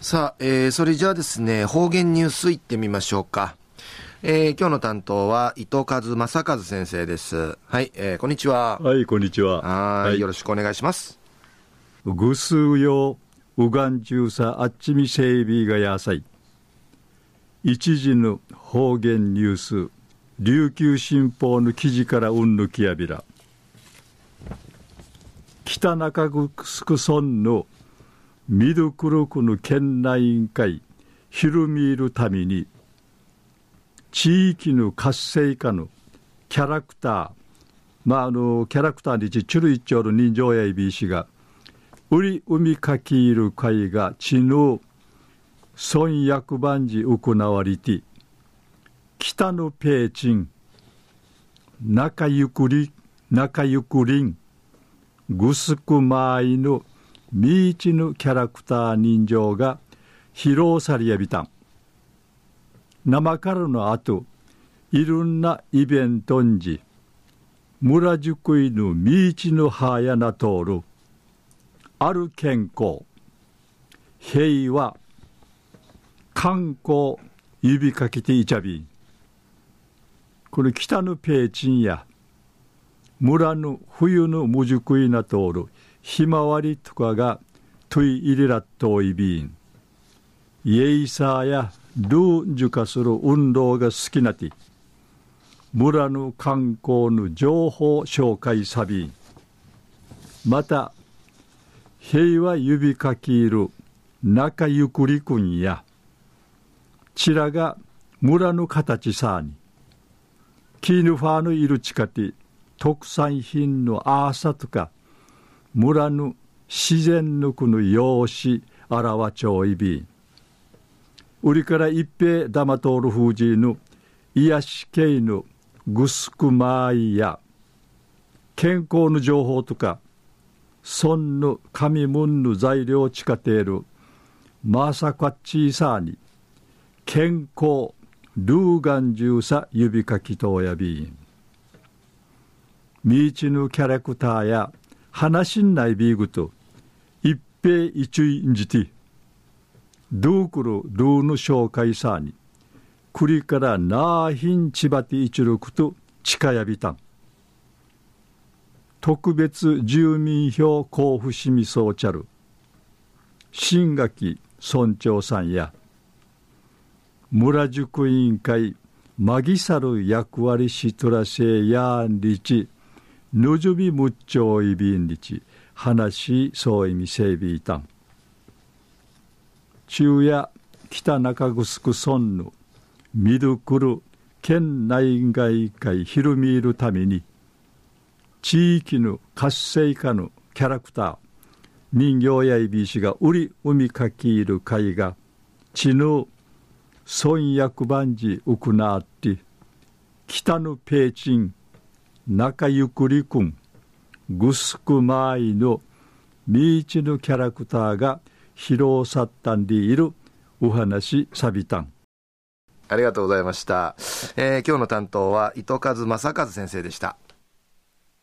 さあ、えー、それじゃあですね、方言ニュースいってみましょうか。えー、今日の担当は伊藤和正和先生です。はい、えー、こんにちは。はい、こんにちは。はい、よろしくお願いします。ぐすうよ、うがんじゅうさ、あっちみせいびがやさい。一時の方言ニュース、琉球新報の記事からうんぬきやびら。北中城村のミドクロクの県内委員会ひるみるために地域の活性化のキャラクターまああのキャラクターにちチュルイチョル人情やいびしが売り海かきいる会が地の村役番時行われて北のペーチン仲ゆくり仲ゆくりんぐすくまいのミーチヌキャラクター人情が披露されやびたん。生からの後いろんなイベントんじ村宿いぬミーチヌハヤナ通るある健康。平和。観光指かけていちゃびん。この北のペーチンや村の冬の無熟いな通るひまわりとかがトイイリラットイビン。イエイサーやルーンジュカする運動が好きなて村の観光の情報紹介サビン。また平和指かきいる中ゆくりくんやちらが村の形さに。キーヌファーのいる近く特産品のアーサとか村の自然のこの養子あらわちょいび売りから一平玉通る風じの癒し系のぐすくまいや。健康の情報とかそんの神門の材料地下ている。まさかちいさに健康ルーガンジューサ指かきとおやびん。みちぬキャラクターや話んないビーグと一平一位んじてドークルルーの紹介さに栗からなあひんちばて一六と近やびたん。特別住民票交付しみそうちゃる。新垣村長さんや村塾委員会マギサル役割しとらせやんりち。ぬじゅびむっちょいびんりち話そういみせいびいたん中夜北中城村のみどくる県内外会ひるみいるために地域の活性化のキャラクター人形やいびしが売り海かきいる会が地の村役番地行って北のペーチン中ゆくりくんぐすくまいのみいちぬキャラクターが披露さったんでいるお話さびたん。ありがとうございました、えー、今日の担当は糸数正和先生でした。